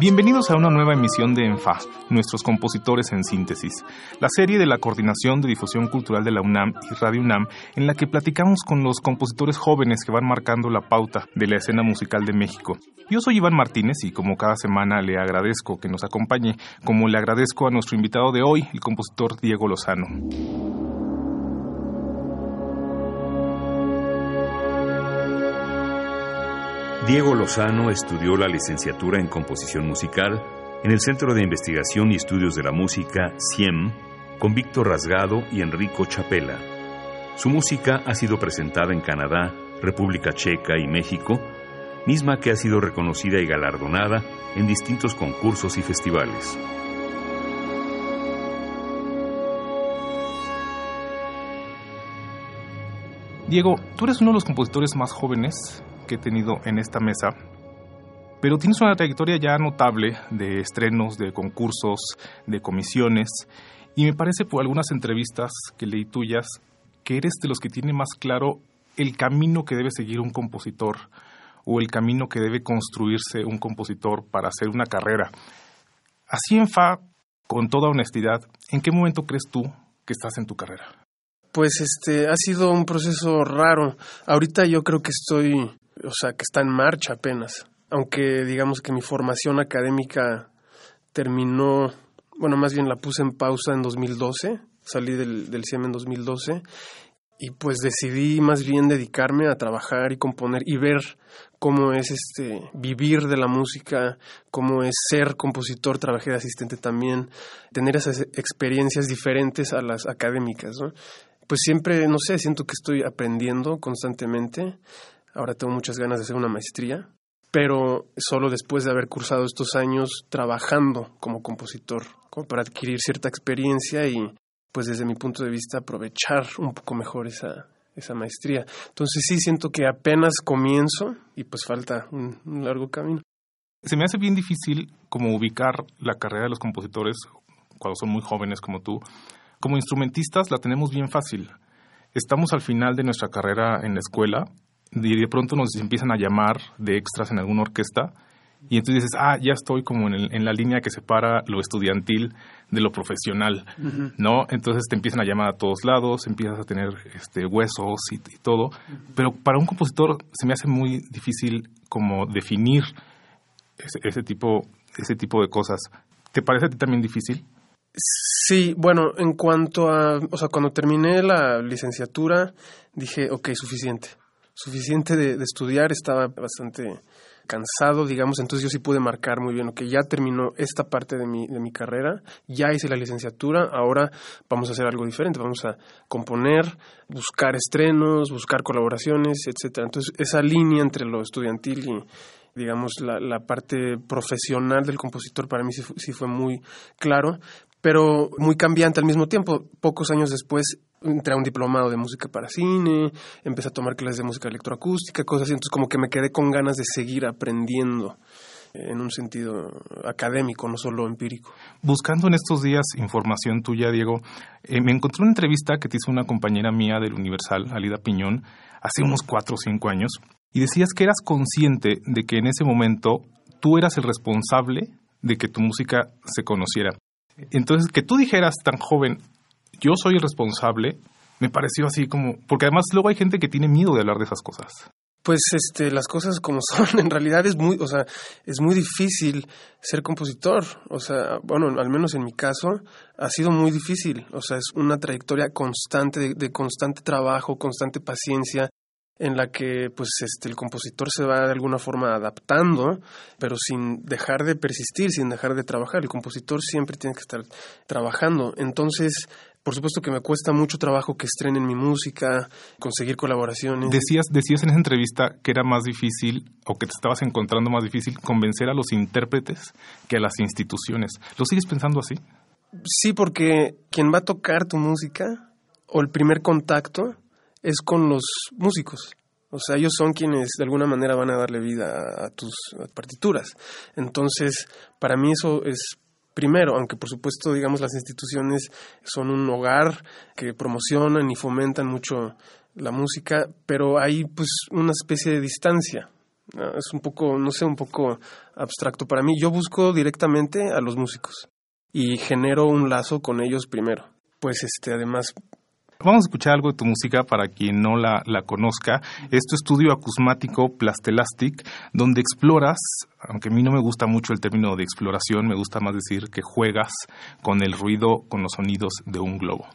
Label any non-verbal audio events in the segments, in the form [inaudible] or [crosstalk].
Bienvenidos a una nueva emisión de ENFA, nuestros compositores en síntesis, la serie de la Coordinación de Difusión Cultural de la UNAM y Radio UNAM, en la que platicamos con los compositores jóvenes que van marcando la pauta de la escena musical de México. Yo soy Iván Martínez y como cada semana le agradezco que nos acompañe, como le agradezco a nuestro invitado de hoy, el compositor Diego Lozano. Diego Lozano estudió la licenciatura en composición musical en el Centro de Investigación y Estudios de la Música, CIEM, con Víctor Rasgado y Enrico Chapela. Su música ha sido presentada en Canadá, República Checa y México, misma que ha sido reconocida y galardonada en distintos concursos y festivales. Diego, tú eres uno de los compositores más jóvenes he tenido en esta mesa, pero tienes una trayectoria ya notable de estrenos, de concursos, de comisiones, y me parece por algunas entrevistas que leí tuyas que eres de los que tiene más claro el camino que debe seguir un compositor o el camino que debe construirse un compositor para hacer una carrera. Así en Fa, con toda honestidad, ¿en qué momento crees tú que estás en tu carrera? Pues este ha sido un proceso raro. Ahorita yo creo que estoy o sea, que está en marcha apenas. Aunque digamos que mi formación académica terminó, bueno, más bien la puse en pausa en 2012, salí del, del CIEM en 2012 y pues decidí más bien dedicarme a trabajar y componer y ver cómo es este vivir de la música, cómo es ser compositor, trabajé de asistente también, tener esas experiencias diferentes a las académicas, ¿no? Pues siempre, no sé, siento que estoy aprendiendo constantemente Ahora tengo muchas ganas de hacer una maestría, pero solo después de haber cursado estos años trabajando como compositor, para adquirir cierta experiencia y, pues desde mi punto de vista, aprovechar un poco mejor esa, esa maestría. Entonces sí siento que apenas comienzo y pues falta un largo camino. Se me hace bien difícil como ubicar la carrera de los compositores cuando son muy jóvenes como tú. Como instrumentistas la tenemos bien fácil. Estamos al final de nuestra carrera en la escuela y de pronto nos empiezan a llamar de extras en alguna orquesta y entonces dices, ah, ya estoy como en, en la línea que separa lo estudiantil de lo profesional, ¿no? Entonces te empiezan a llamar a todos lados, empiezas a tener este, huesos y, todo, pero para un compositor se me hace muy difícil como definir ese, ese, tipo, ese tipo de cosas. ¿Te parece a ti también difícil? Sí, bueno, en cuanto a, o sea, cuando terminé la licenciatura, dije, ok, suficiente suficiente de, estudiar, estaba bastante cansado, digamos, entonces yo sí pude marcar muy bien, que ya terminó esta parte de mi, de mi carrera, ya hice la licenciatura, ahora vamos a hacer algo diferente, vamos a componer, buscar estrenos, buscar colaboraciones, etcétera. Entonces, esa línea entre lo estudiantil y digamos la, la parte profesional del compositor para mí sí, sí fue muy claro, pero muy cambiante al mismo tiempo. Pocos años después entré a un diplomado de música para cine, empecé a tomar clases de música electroacústica, cosas así, entonces como que me quedé con ganas de seguir aprendiendo en un sentido académico, no solo empírico. Buscando en estos días información tuya, Diego, eh, me encontré una entrevista que te hizo una compañera mía del Universal, Alida Piñón, hace unos cuatro o cinco años, y decías que eras consciente de que en ese momento tú eras el responsable de que tu música se conociera. Entonces, que tú dijeras tan joven, yo soy el responsable, me pareció así como, porque además luego hay gente que tiene miedo de hablar de esas cosas. Pues este, las cosas como [laughs] son, en realidad es muy, o sea, es muy difícil ser compositor. O sea, bueno, al menos en mi caso, ha sido muy difícil. O sea, es una trayectoria constante, de, de constante trabajo, constante paciencia, en la que pues este el compositor se va de alguna forma adaptando, pero sin dejar de persistir, sin dejar de trabajar. El compositor siempre tiene que estar trabajando. Entonces, por supuesto que me cuesta mucho trabajo que estrenen mi música, conseguir colaboraciones. Decías, decías en esa entrevista que era más difícil o que te estabas encontrando más difícil convencer a los intérpretes que a las instituciones. ¿Lo sigues pensando así? Sí, porque quien va a tocar tu música o el primer contacto es con los músicos. O sea, ellos son quienes de alguna manera van a darle vida a, tus partituras. Entonces, para mí eso es primero, aunque por supuesto, digamos, las instituciones son un hogar que promocionan y fomentan mucho la música, pero hay pues una especie de distancia. Es un poco, no sé, un poco abstracto para mí. Yo busco directamente a los músicos y genero un lazo con ellos primero. Pues este, además Vamos a escuchar algo de tu música para quien no la, la conozca. Es tu estudio acusmático Plastelastic, donde exploras, aunque a mí no me gusta mucho el término de exploración, me gusta más decir que juegas con el ruido, con los sonidos de un globo.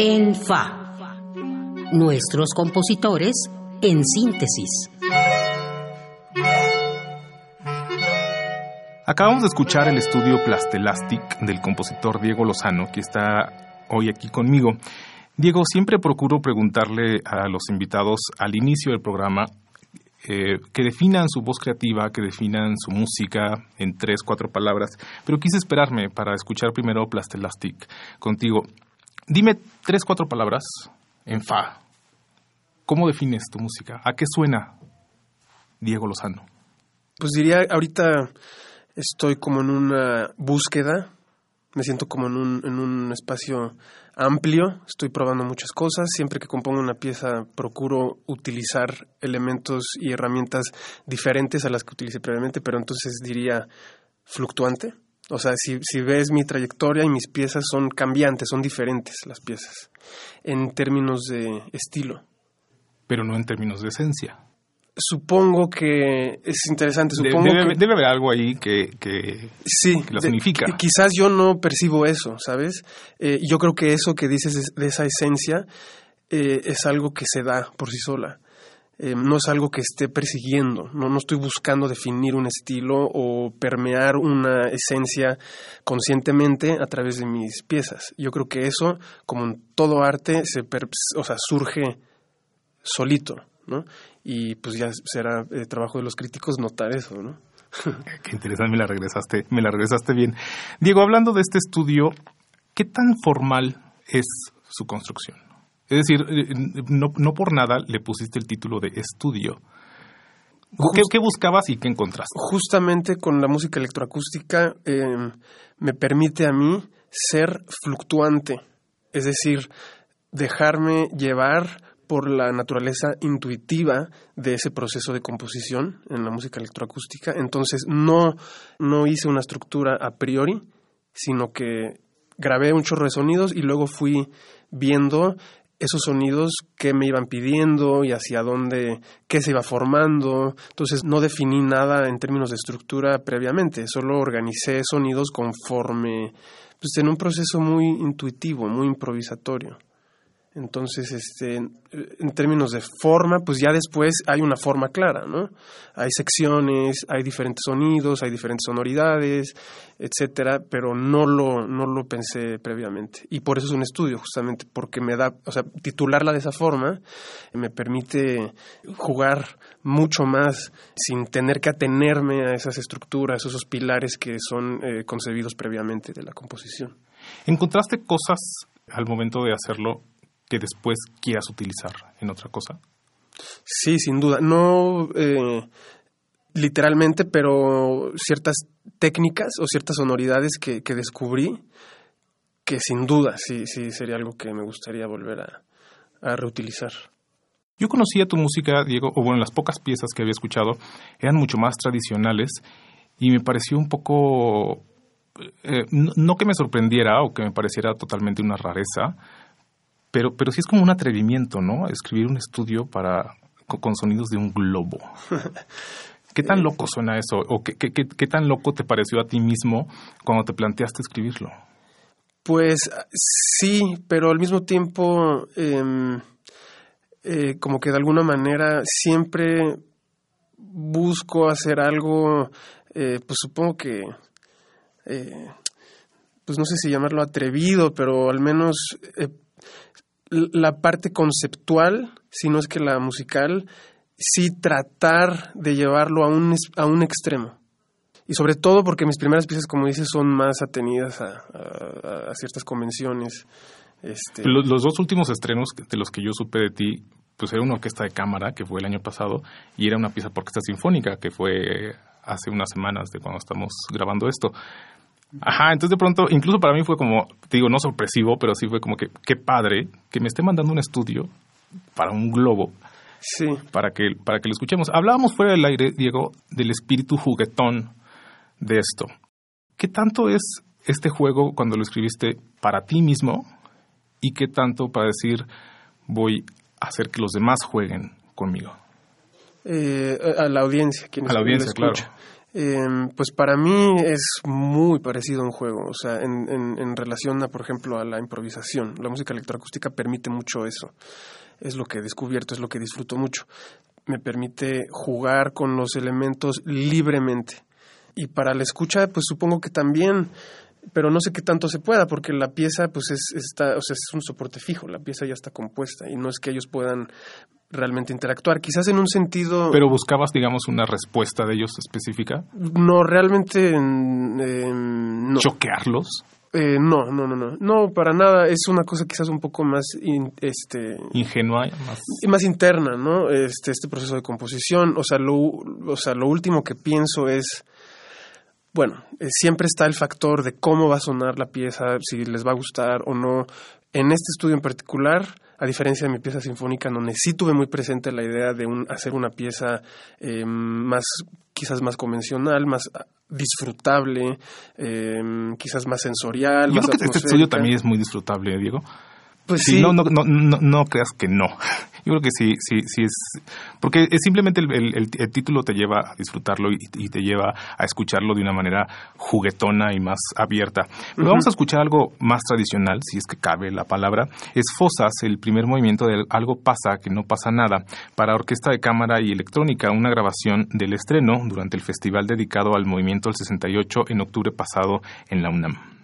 En Fa. Nuestros compositores en síntesis. Acabamos de escuchar el estudio Plastelastic del compositor Diego Lozano, que está hoy aquí conmigo. Diego, siempre procuro preguntarle a los invitados al inicio del programa eh, que definan su voz creativa, que definan su música en tres, cuatro palabras, pero quise esperarme para escuchar primero Plastelastic contigo. Dime tres, cuatro palabras en Fa. ¿Cómo defines tu música? ¿A qué suena Diego Lozano? Pues diría, ahorita estoy como en una búsqueda, me siento como en un, en un espacio amplio, estoy probando muchas cosas, siempre que compongo una pieza procuro utilizar elementos y herramientas diferentes a las que utilicé previamente, pero entonces diría fluctuante. O sea, si, si ves mi trayectoria y mis piezas son cambiantes, son diferentes las piezas, en términos de estilo. Pero no en términos de esencia supongo que es interesante. Supongo debe, que, debe haber algo ahí que, que, sí, que lo significa. quizás yo no percibo eso, ¿sabes? Eh, yo creo que eso que dices de esa esencia eh, es algo que se da por sí sola. Eh, no es algo que esté persiguiendo, no, no estoy buscando definir un estilo o permear una esencia conscientemente a través de mis piezas. Yo creo que eso, como en todo arte, se o sea, surge solito, ¿no? y pues ya será el trabajo de los críticos notar eso, ¿no? [laughs] Qué interesante, me la regresaste, me la regresaste bien. Diego, hablando de este estudio, ¿qué tan formal es su construcción? Es decir, eh, no, no por nada le pusiste el título de estudio. ¿Qué, ¿Qué, buscabas y qué encontraste? Justamente con la música electroacústica eh, me permite a mí ser fluctuante, es decir, dejarme llevar por la naturaleza intuitiva de ese proceso de composición en la música electroacústica. Entonces no, no hice una estructura a priori, sino que grabé un chorro de sonidos y luego fui viendo esos sonidos que me iban pidiendo y hacia dónde, qué se iba formando. Entonces no definí nada en términos de estructura previamente, solo organicé sonidos conforme, pues en un proceso muy intuitivo, muy improvisatorio. Entonces, este, en términos de forma, pues ya después hay una forma clara, ¿no? Hay secciones, hay diferentes sonidos, hay diferentes sonoridades, etcétera, pero no lo, no lo pensé previamente. Y por eso es un estudio, justamente, porque me da, o sea, titularla de esa forma me permite jugar mucho más sin tener que atenerme a esas estructuras, esos pilares que son eh, concebidos previamente de la composición. ¿Encontraste cosas al momento de hacerlo que después quieras utilizar en otra cosa? Sí, sin duda. No eh, literalmente, pero ciertas técnicas o ciertas sonoridades que, descubrí que sin duda sí, sí sería algo que me gustaría volver a, a reutilizar. Yo conocía tu música, Diego, o bueno, las pocas piezas que había escuchado eran mucho más tradicionales y me pareció un poco, eh, no que me sorprendiera o que me pareciera totalmente una rareza, pero, pero sí es como un atrevimiento, ¿no? Escribir un estudio para con, sonidos de un globo. [laughs] ¿Qué tan loco suena eso? ¿O qué, qué, qué, tan loco te pareció a ti mismo cuando te planteaste escribirlo? Pues sí, pero al mismo tiempo, em, eh, como que de alguna manera siempre busco hacer algo, eh, pues supongo que, eh, pues no sé si llamarlo atrevido, pero al menos la parte conceptual, si no es que la musical, sí tratar de llevarlo a un, a un extremo. Y sobre todo porque mis primeras piezas, como dices, son más atenidas a, ciertas convenciones. Este... Los, los, dos últimos estrenos de los que yo supe de ti, pues era una orquesta de cámara, que fue el año pasado, y era una pieza por orquesta sinfónica, que fue hace unas semanas de cuando estamos grabando esto. Ajá, entonces de pronto, incluso para mí fue como, te digo, no sorpresivo, pero sí fue como que, qué padre que me esté mandando un estudio para un globo. Sí. Para que, para que lo escuchemos. Hablábamos fuera del aire, Diego, del espíritu juguetón de esto. ¿Qué tanto es este juego cuando lo escribiste para ti mismo y qué tanto para decir voy a hacer que los demás jueguen conmigo? Eh, a la audiencia, a la audiencia, claro. Em, pues para mí es muy parecido a un juego, o sea, en, en, relación a, por ejemplo, a la improvisación. La música electroacústica permite mucho eso. Es lo que he descubierto, es lo que disfruto mucho. Me permite jugar con los elementos libremente. Y para la escucha, pues supongo que también pero no sé qué tanto se pueda porque la pieza pues es está o sea es un soporte fijo la pieza ya está compuesta y no es que ellos puedan realmente interactuar. Quizás en un sentido pero buscabas digamos una respuesta de ellos específica no realmente no. Choquearlos eh, no, no, no, no, no, para nada. Es una cosa quizás un poco más, este, ingenua, más, más interna, ¿no? Este, este proceso de composición. O sea, lo, o sea, lo último que pienso es bueno, eh, siempre está el factor de cómo va a sonar la pieza, si les va a gustar o no. En este estudio en particular, a diferencia de mi pieza sinfónica, donde sí tuve muy presente la idea de hacer una pieza eh, más, quizás más convencional, más ah, disfrutable, eh, quizás más sensorial. Yo creo que este estudio también es muy disfrutable, Diego. Pues sí. No, no, no, no, creas que no. Yo creo que sí, sí, sí es. Porque es simplemente el, el, título te lleva a disfrutarlo y, te lleva a escucharlo de una manera juguetona y más abierta. Pero vamos a escuchar algo más tradicional, si es que cabe la palabra. Es Fosas, el primer movimiento de Algo pasa, que no pasa nada, para orquesta de cámara y electrónica, una grabación del estreno durante el festival dedicado al movimiento del 68 en octubre pasado en la UNAM.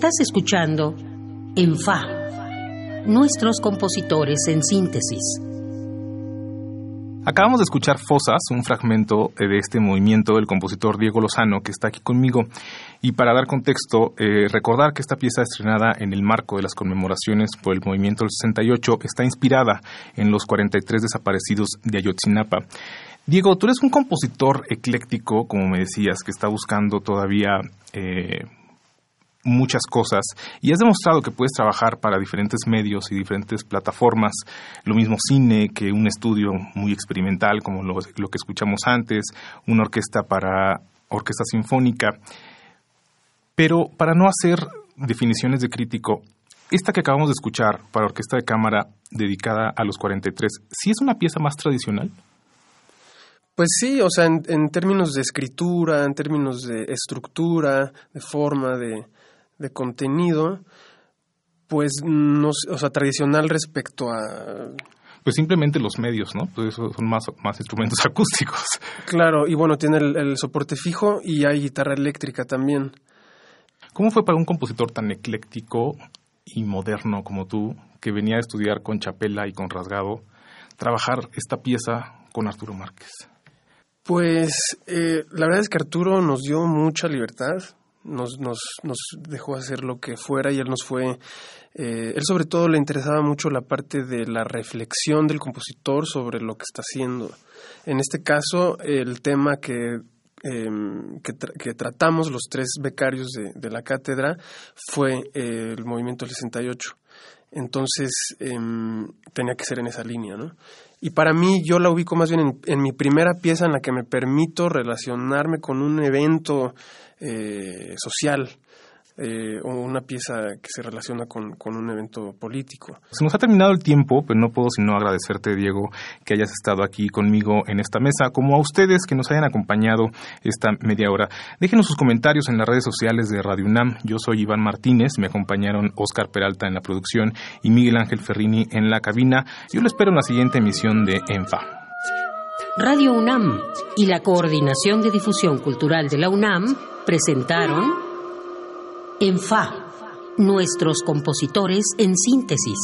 Estás escuchando En Fa, nuestros compositores en síntesis. Acabamos de escuchar Fosas, un fragmento de este movimiento del compositor Diego Lozano, que está aquí conmigo. Y para dar contexto, eh, recordar que esta pieza estrenada en el marco de las conmemoraciones por el movimiento del 68 está inspirada en los 43 desaparecidos de Ayotzinapa. Diego, tú eres un compositor ecléctico, como me decías, que está buscando todavía eh, muchas cosas y has demostrado que puedes trabajar para diferentes medios y diferentes plataformas, lo mismo cine que un estudio muy experimental como lo, que escuchamos antes, una orquesta para orquesta sinfónica. Pero para no hacer definiciones de crítico, esta que acabamos de escuchar para orquesta de cámara dedicada a los 43, ¿sí es una pieza más tradicional? Pues sí, o sea, en términos de escritura, en términos de estructura, de forma, de, de contenido, pues no, o sea, tradicional respecto a pues simplemente los medios, ¿no? Pues son más, más instrumentos [laughs] acústicos. Claro, y bueno, tiene el, soporte fijo y hay guitarra eléctrica también. ¿Cómo fue para un compositor tan ecléctico y moderno como tú, que venía a estudiar con Chapela y con Rasgado, trabajar esta pieza con Arturo Márquez? Pues eh, la verdad es que Arturo nos dio mucha libertad nos, nos, nos dejó hacer lo que fuera y él nos fue, eh, él sobre todo le interesaba mucho la parte de la reflexión del compositor sobre lo que está haciendo. En este caso, el tema que, em, que, tratamos los tres becarios de, la cátedra fue eh, el movimiento del 68. Entonces em, tenía que ser en esa línea, ¿no? Y para mí yo la ubico más bien en, en, mi primera pieza en la que me permito relacionarme con un evento eh, social, eh, o una pieza que se relaciona con, con, un evento político. Se nos ha terminado el tiempo, pero no puedo sino agradecerte, Diego, que hayas estado aquí conmigo en esta mesa, como a ustedes que nos hayan acompañado esta media hora. Déjenos sus comentarios en las redes sociales de Radio UNAM. Yo soy Iván Martínez, me acompañaron Oscar Peralta en la producción y Miguel Ángel Ferrini en la cabina. Yo lo espero en la siguiente emisión de ENFA. Radio UNAM y la Coordinación de Difusión Cultural de la UNAM presentaron en Fa, nuestros compositores en síntesis.